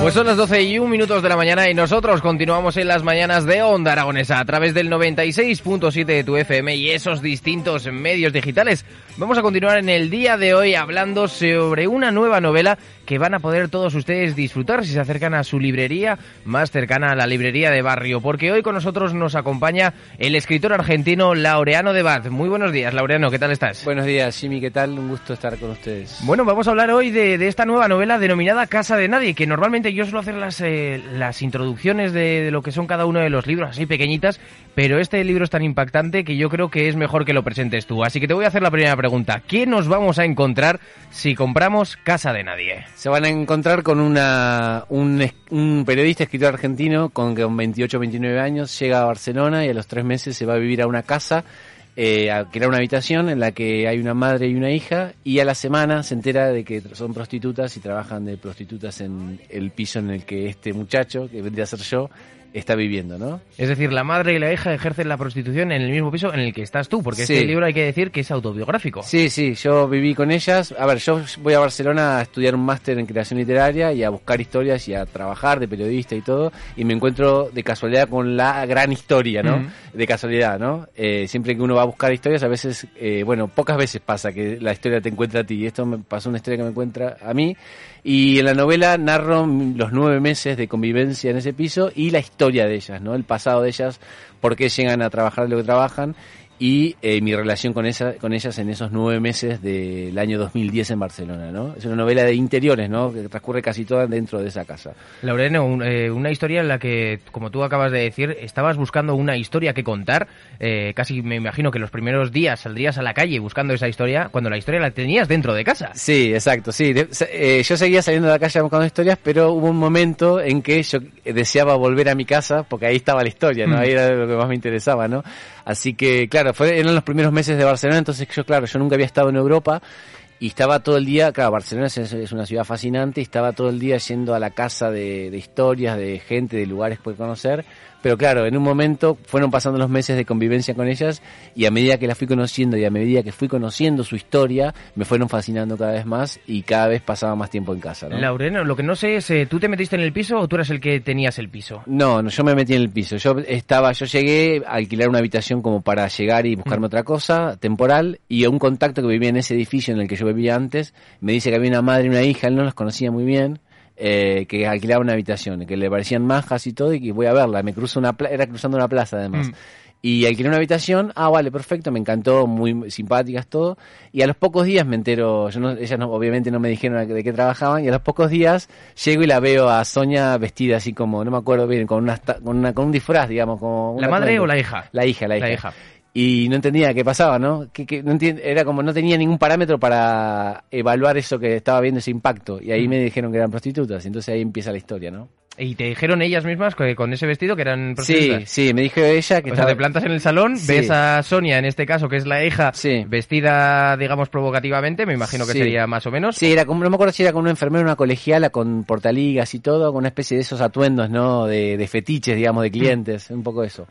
Pues son las 12 y 1 minutos de la mañana y nosotros continuamos en las mañanas de Onda Aragonesa a través del 96.7 de tu FM y esos distintos medios digitales. Vamos a continuar en el día de hoy hablando sobre una nueva novela que van a poder todos ustedes disfrutar si se acercan a su librería más cercana a la librería de barrio, porque hoy con nosotros nos acompaña el escritor argentino Laureano de Baz. Muy buenos días, Laureano, ¿qué tal estás? Buenos días, Jimmy, ¿qué tal? Un gusto estar con ustedes. Bueno, vamos a hablar hoy de, de esta nueva novela denominada Casa de Nadie, que normalmente yo suelo hacer las, eh, las introducciones de, de, lo que son cada uno de los libros, así pequeñitas, pero este libro es tan impactante que yo creo que es mejor que lo presentes tú. Así que te voy a hacer la primera pregunta. ¿Qué nos vamos a encontrar si compramos Casa de Nadie? Se van a encontrar con una, un, periodista, escritor argentino, con, con 28 29 años, llega a Barcelona y a los tres meses se va a vivir a una casa eh, a crear una habitación en la que hay una madre y una hija y a la semana se entera de que son prostitutas y trabajan de prostitutas en el piso en el que este muchacho, que vendría a ser yo, está viviendo, ¿no? Es decir, la madre y la hija ejercen la prostitución en el mismo piso en el que estás tú, porque Sí. este libro hay que decir que es autobiográfico. Sí, sí, yo viví con ellas. A ver, yo voy a Barcelona a estudiar un máster en creación literaria y a buscar historias y a trabajar de periodista y todo. Y me encuentro de casualidad con la gran historia, ¿no? De casualidad, ¿no? Eh, siempre que uno va a buscar historias, a veces, eh, bueno, pocas veces pasa que la historia te encuentra a ti. Y esto me pasó una historia que me encuentra a mí. Y en la novela narro los nueve meses de convivencia en ese piso y la historia de ellas, ¿no? El pasado de ellas, por qué llegan a trabajar lo que trabajan y eh, mi relación con, esa, con ellas en esos nueve meses del año 2010 en Barcelona, ¿no? Es una novela de interiores, ¿no? Que transcurre casi toda dentro de esa casa. Laureano, un- eh, una historia en la que, como tú acabas de decir, estabas buscando una historia que contar. eh, casi me imagino que los primeros días saldrías a la calle buscando esa historia cuando la historia la tenías dentro de casa. Sí, exacto, sí. De- eh, yo seguía saliendo de la calle buscando historias, pero hubo un momento en que yo deseaba volver a mi casa porque ahí estaba la historia, ¿no? Mm. Ahí era lo que más me interesaba, ¿no? Así que, claro, fue, eran los primeros meses de Barcelona, entonces yo, claro, yo nunca había estado en Europa y estaba todo el día, claro, Barcelona es, una ciudad fascinante y estaba todo el día yendo a la casa de, de historias, de gente, de lugares por conocer. Pero claro, en un momento fueron pasando los meses de convivencia con ellas y a medida que las fui conociendo y a medida que fui conociendo su historia, me fueron fascinando cada vez más y cada vez pasaba más tiempo en casa, ¿no? Laureano, lo que no sé es, eh, ¿tú te metiste en el piso o tú eras el que tenías el piso? No, no, yo me metí en el piso. Yo estaba, yo llegué a alquilar una habitación como para llegar y buscarme otra cosa temporal y un contacto que vivía en ese edificio en el que yo vivía antes me dice que había una madre y una hija, él no las conocía muy bien, eh, que alquilaba una habitación, que le parecían majas y todo y que voy a verla. Me cruzo una, pla- era cruzando una plaza además. Mm. Y alquilé una habitación, ah, vale, perfecto, me encantó, muy simpáticas todo. Y a los pocos días me entero, yo no, ellas no, obviamente no me dijeron de qué trabajaban, y a los pocos días llego y la veo a Sonia vestida así como, no me acuerdo bien, con, una, con, una, con un disfraz, digamos. Como ¿La madre o la hija? La hija, la hija. La hija. Y no entendía qué pasaba, ¿no? Que, que no era como no tenía ningún parámetro para evaluar eso que estaba viendo, ese impacto. Y ahí Mm. me dijeron que eran prostitutas, y entonces ahí empieza la historia, ¿no? Y te dijeron ellas mismas que con ese vestido que eran Sí, prostitutas. sí, me dijo ella que O sea, te plantas en el salón, Sí. ves a Sonia, en este caso, que es la hija, Sí. vestida, digamos, provocativamente, me imagino que Sí. sería más o menos. Sí, era como, no me acuerdo si era con una enfermera, una colegiala con portaligas y todo, con una especie de esos atuendos, ¿no? De, de fetiches, digamos, de clientes, un poco eso.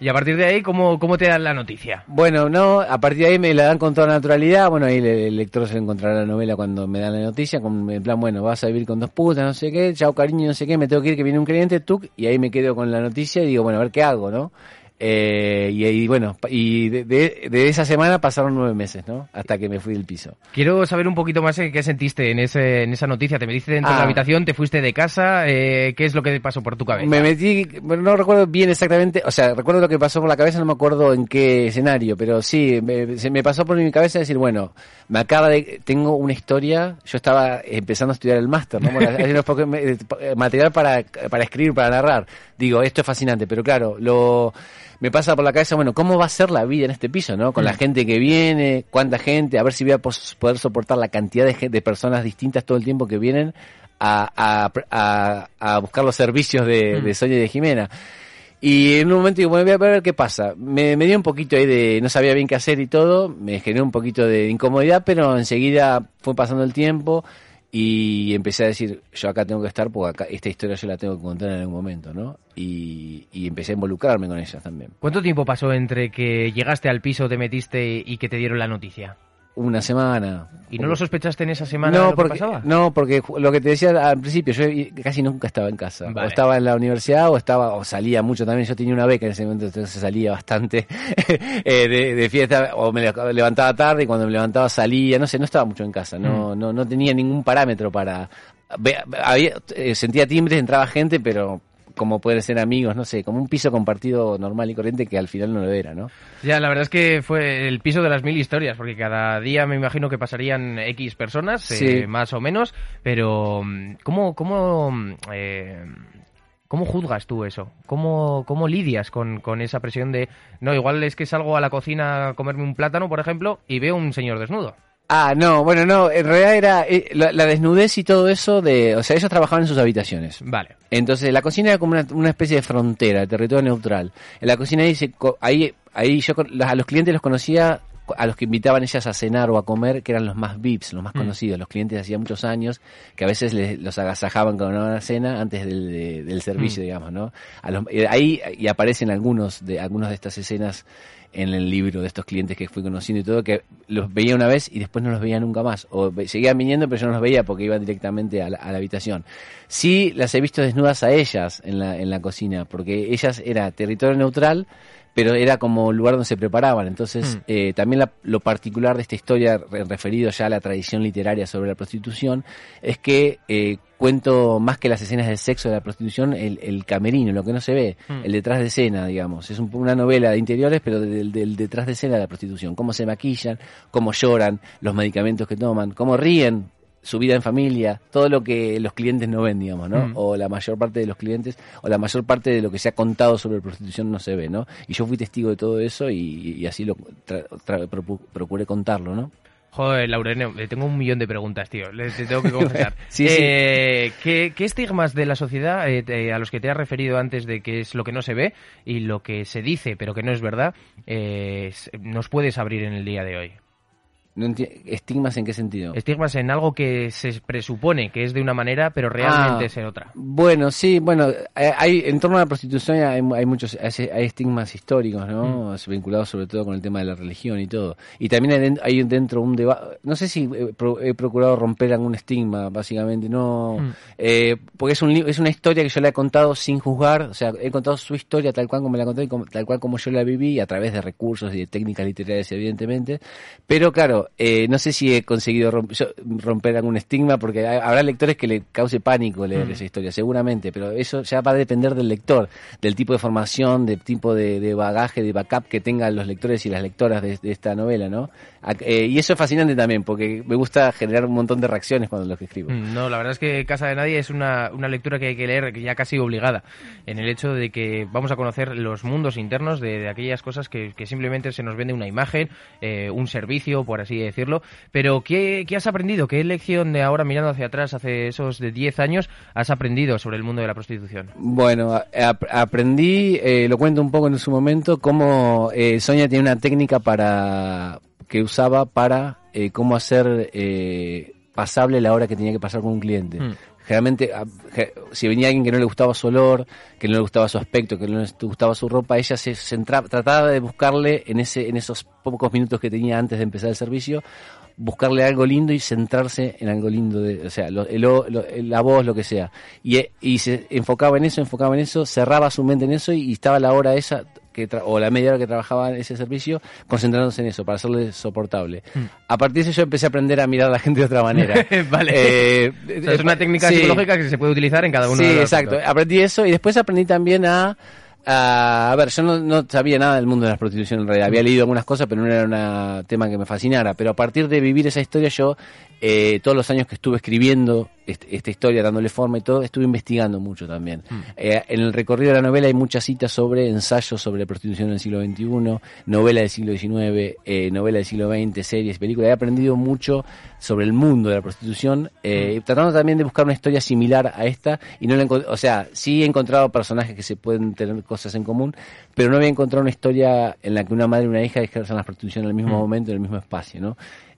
Y a partir de ahí, ¿cómo, cómo te dan la noticia? Bueno, no, a partir de ahí me la dan con toda naturalidad. Bueno, ahí el, el lector se encontrará la novela cuando me dan la noticia, con en plan, bueno, vas a vivir con dos putas, no sé qué, chao cariño, no sé qué, me tengo que ir, que viene un cliente, tú, y ahí me quedo con la noticia y digo, bueno, a ver qué hago, ¿no? Eh, y, y bueno, y de, de- de esa semana pasaron nueve meses, ¿no? Hasta que me fui del piso. Quiero saber un poquito más eh, qué sentiste en, ese, en esa noticia. ¿Te metiste dentro de la Ah. habitación? ¿Te fuiste de casa? Eh, ¿Qué es lo que pasó por tu cabeza? Me metí, no recuerdo bien exactamente, o sea, recuerdo lo que pasó por la cabeza, no me acuerdo en qué escenario, pero sí, me, se me pasó por mi cabeza decir, bueno, me acaba de, tengo una historia, yo estaba empezando a estudiar el máster, ¿no? Bueno, eh, material para, para escribir, para narrar. Digo, esto es fascinante, pero claro, lo, me pasa por la cabeza, bueno, ¿cómo va a ser la vida en este piso, no? Con la gente que viene, cuánta gente, a ver si voy a poder soportar la cantidad de, de personas distintas todo el tiempo que vienen a, a, a, a buscar los servicios de, de Sonia y de Jimena. Y en un momento digo, bueno, voy a ver qué pasa. Me, me dio un poquito ahí de, no sabía bien qué hacer y todo, me generó un poquito de incomodidad, pero enseguida fue pasando el tiempo y empecé a decir, yo acá tengo que estar porque acá esta historia yo la tengo que contar en algún momento, ¿no? Y, y empecé a involucrarme con ellas también. ¿Cuánto tiempo pasó entre que llegaste al piso, te metiste y que te dieron la noticia? Una semana. ¿Y no lo sospechaste en esa semana no, lo que pasaba? no, porque lo que te decía al principio, yo casi nunca estaba en casa. Vale. O estaba en la universidad o estaba o salía mucho también. Yo tenía una beca en ese momento, entonces salía bastante eh, de, de fiesta o me le- levantaba tarde y cuando me levantaba salía. No sé, no estaba mucho en casa. No, no, no tenía ningún parámetro para... había, eh, sentía timbres, entraba gente, pero como pueden ser amigos, no sé, como un piso compartido normal y corriente que al final no lo era, ¿no? Ya, la verdad es que fue el piso de las mil historias, porque cada día me imagino que pasarían X personas, Sí. eh, más o menos, pero mm, ¿cómo, cómo, mm, eh, ¿cómo juzgas tú eso? ¿Cómo, cómo lidias con, con esa presión de, no, igual es que salgo a la cocina a comerme un plátano, por ejemplo, y veo un señor desnudo? Ah, no, bueno, no, en realidad era eh, la, la desnudez y todo eso de, o sea, ellos trabajaban en sus habitaciones. Vale. Entonces, la cocina era como una, una especie de frontera, de territorio neutral. En la cocina ahí, se ahí, ahí yo con- a los clientes los conocía, a los que invitaban ellas a cenar o a comer, que eran los más VIPs, los más conocidos, los clientes de hacía muchos años, que a veces les, los agasajaban con una cena antes del, de- del servicio, digamos, ¿no? A los- eh, ahí y aparecen algunos de algunas de estas escenas en el libro de estos clientes que fui conociendo y todo, que los veía una vez y después no los veía nunca más. O seguían viniendo, pero yo no los veía porque iban directamente a la, a la habitación. Sí las he visto desnudas a ellas en la, en la cocina, porque ellas era territorio neutral, pero era como lugar donde se preparaban. Entonces, eh, también la- lo particular de esta historia, re- referido ya a la tradición literaria sobre la prostitución, es que eh, cuento más que las escenas de sexo de la prostitución, el, el camerino, lo que no se ve, el detrás de escena, digamos. Es un- una novela de interiores, pero del, del detrás de escena de la prostitución. Cómo se maquillan, cómo lloran, los medicamentos que toman, cómo ríen, su vida en familia, todo lo que los clientes no ven, digamos, ¿no? Mm. O la mayor parte de los clientes, o la mayor parte de lo que se ha contado sobre prostitución no se ve, ¿no? Y yo fui testigo de todo eso y, y así lo tra- tra- procuré contarlo, ¿no? Joder, Laurene, le tengo un millón de preguntas, tío. Le te tengo que confesar. Sí, sí. Eh, ¿qué, qué estigmas de la sociedad eh, te- a los que te has referido antes de que es lo que no se ve y lo que se dice pero que no es verdad eh, nos puedes abrir en el día de hoy? No ¿Estigmas en qué sentido? Estigmas en algo que se presupone que es de una manera pero realmente Ah, es en otra. Bueno, sí, bueno, hay, hay- en torno a la prostitución hay, hay muchos hay, estigmas históricos, ¿no? Mm. Vinculados sobre todo con el tema de la religión y todo. Y también hay, den- hay dentro un debate, no sé si eh, pro- he procurado romper algún estigma, básicamente, no, Mm. eh, porque es un es una historia que yo la he contado sin juzgar, o sea, he contado su historia tal cual como la conté, y como- tal cual como yo la viví, a través de recursos y de técnicas literarias, evidentemente. Pero claro, eh, no sé si he conseguido romp- yo- romper algún estigma, porque hay- habrá lectores que le cause pánico leer Mm. esa historia, seguramente, pero eso ya va a depender del lector, del tipo de formación, del tipo de, de bagaje, de backup que tengan los lectores y las lectoras de, de esta novela, ¿no? Eh, y eso es fascinante también, porque me gusta generar un montón de reacciones cuando lo que escribo. Mm, No, la verdad es que Casa de Nadie es una, una lectura que hay que leer ya casi obligada, en el hecho de que vamos a conocer los mundos internos de, de aquellas cosas que, que simplemente se nos vende una imagen, eh, un servicio, por así decirlo. Pero, ¿qué, has aprendido? ¿Qué lección de ahora mirando hacia atrás, hace esos de 10 años, has aprendido sobre el mundo de la prostitución? Bueno, aprendí, eh, lo cuento un poco en su momento, cómo eh, Sonia tiene una técnica para que usaba para eh, cómo hacer pasable la hora que tenía que pasar con un cliente. Mm. Generalmente, si venía alguien que no le gustaba su olor, que no le gustaba su aspecto, que no le gustaba su ropa, ella se centraba, trataba de buscarle en ese, en esos pocos minutos que tenía antes de empezar el servicio, buscarle algo lindo y centrarse en algo lindo, de, o sea, lo- el- lo- la voz, lo que sea. Y, eh, y se enfocaba en eso, enfocaba en eso, cerraba su mente en eso y, y estaba la hora esa que tra- o la media hora que trabajaba en ese servicio concentrándose en eso para hacerle soportable. A partir de eso yo empecé a aprender a mirar a la gente de otra manera. vale. Eh, O sea, es una técnica sí. psicológica que se puede utilizar en cada uno Sí, de los exacto. aspectos. Aprendí eso y después aprendí también a... A, a ver, yo no, no sabía nada del mundo de la prostitución en realidad. Había leído algunas cosas, pero no era un tema que me fascinara. Pero a partir de vivir esa historia, yo, eh, todos los años que estuve escribiendo este- esta historia, dándole forma y todo, estuve investigando mucho también. Eh, en el recorrido de la novela hay muchas citas sobre ensayos sobre prostitución en el siglo XXI, novela del siglo XIX, eh, novela del siglo XX, series, películas. He aprendido mucho sobre el mundo de la prostitución, eh, tratando también de buscar una historia similar a esta. Y no la o sea, sí he encontrado personajes que se pueden tener cosas en común, pero no había encontrado una historia en la que una madre y una hija ejerzan la prostitución en el mismo momento, en el mismo espacio, ¿no?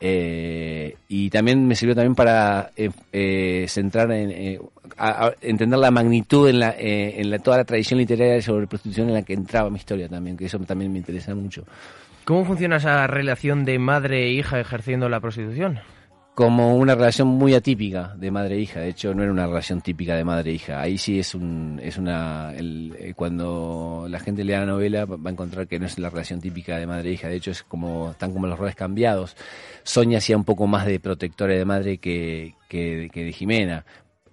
Eh, y también me sirvió también para eh, eh, centrar en eh, a- a entender la magnitud en la, eh, en la, toda la tradición literaria sobre prostitución en la que entraba mi historia también, que eso también me interesa mucho. ¿Cómo funciona esa relación de madre e hija ejerciendo la prostitución? Como una relación muy atípica de madre e hija. De hecho, no era una relación típica de madre e hija. Ahí sí es un, es una, el- eh, cuando la gente lea la novela va a encontrar que no es la relación típica de madre e hija. De hecho, es como, están como los roles cambiados. Sonia hacía un poco más de protectora de madre que, que, que de Jimena.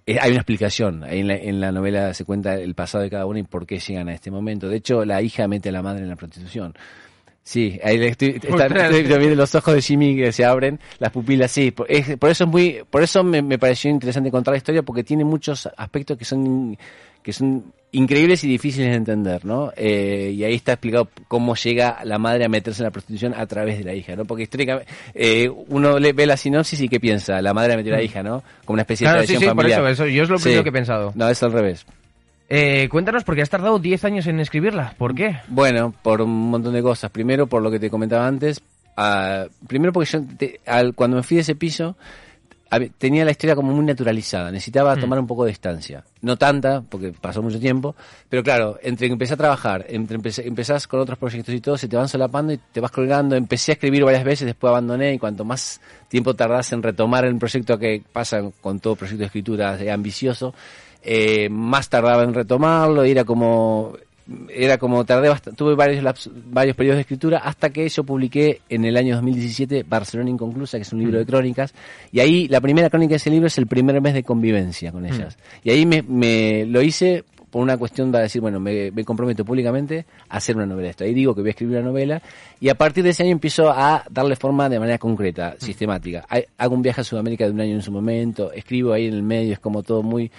Eh, Hay una explicación. En la, en la novela se cuenta el pasado de cada uno y por qué llegan a este momento. De hecho, la hija mete a la madre en la prostitución. Sí, ahí le estoy, está- estoy viendo los ojos de Jimmy que se abren, las pupilas, sí. Por, es- por eso es muy, por eso me, me pareció interesante contar la historia porque tiene muchos aspectos que son, que son increíbles y difíciles de entender, ¿no? Eh, y ahí está explicado cómo llega la madre a meterse en la prostitución a través de la hija, ¿no? Porque históricamente eh, uno le, ve la sinopsis y qué piensa, la madre metió a la hija, ¿no? Como una especie Mm. Claro, de sí, tradición sí, por familiar. eso, eso, yo es lo Sí. primero que he pensado. No, es al revés. Eh, cuéntanos, porque has tardado 10 años en escribirla. ¿Por qué? Bueno, por un montón de cosas. Primero, por lo que te comentaba antes. ah, primero, porque yo te- al- cuando me fui de ese piso, tenía la historia como muy naturalizada. Necesitaba Mm. tomar un poco de distancia. No tanta, porque pasó mucho tiempo. Pero claro, entre que empecé a trabajar, entre empecé, empezás con otros proyectos y todo, se te van solapando y te vas colgando. Empecé a escribir varias veces, después abandoné. Y cuanto más tiempo tardás en retomar el proyecto que pasa con todo proyecto de escritura ambicioso, eh, más tardaba en retomarlo. Y era como era como tardé bast- tuve varios laps- varios periodos de escritura hasta que yo publiqué en el año 2017 Barcelona Inconclusa, que es un libro de crónicas, y ahí la primera crónica de ese libro es el primer mes de convivencia con ellas. Y ahí me, me lo hice por una cuestión de decir, bueno, me, me comprometo públicamente a hacer una novela esto. Ahí digo que voy a escribir una novela y a partir de ese año empiezo a darle forma de manera concreta, sistemática. Hago un viaje a Sudamérica de un año en su momento, escribo ahí en el medio, es como todo muy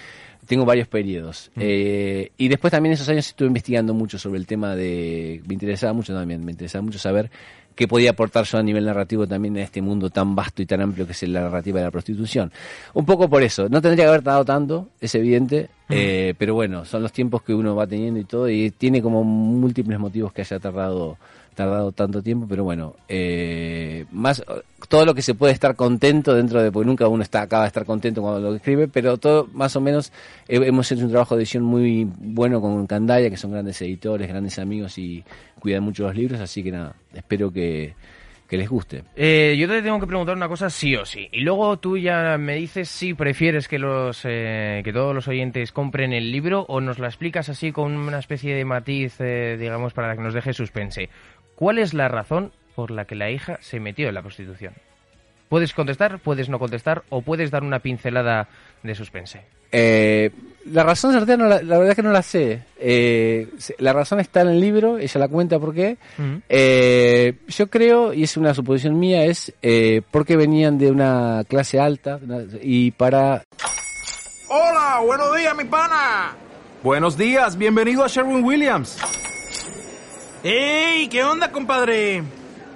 tengo varios periodos. Eh, y después también esos años estuve investigando mucho sobre el tema de... Me interesaba mucho también, me interesaba mucho saber qué podía aportar yo a nivel narrativo también en este mundo tan vasto y tan amplio que es la narrativa de la prostitución. Un poco por eso. No tendría que haber tardado tanto, es evidente, eh, pero bueno, son los tiempos que uno va teniendo y todo, y tiene como múltiples motivos que haya tardado tardado tanto tiempo, pero bueno, eh, más todo lo que se puede estar contento dentro de, porque nunca uno está acaba de estar contento cuando lo escribe, pero todo más o menos hemos hecho un trabajo de edición muy bueno con Candaya, que son grandes editores, grandes amigos y cuidan mucho los libros, así que nada, espero que, que les guste. Eh, yo te tengo que preguntar una cosa sí o sí. Y luego tú ya me dices si prefieres que los eh, que todos los oyentes compren el libro o nos la explicas así con una especie de matiz, eh, digamos, para que nos deje suspense. ¿Cuál es la razón por la que la hija se metió en la prostitución? Puedes contestar, puedes no contestar o puedes dar una pincelada de suspense. Eh, la razón certera, no la, la verdad es que no la sé. Eh, la razón está en el libro, ella la cuenta por qué. Eh, yo creo, y es una suposición mía, es eh, porque venían de una clase alta y para... Hola, buenos días, mi pana. Buenos días, bienvenido a Sherwin Williams. ¡Ey! ¿Qué onda, compadre?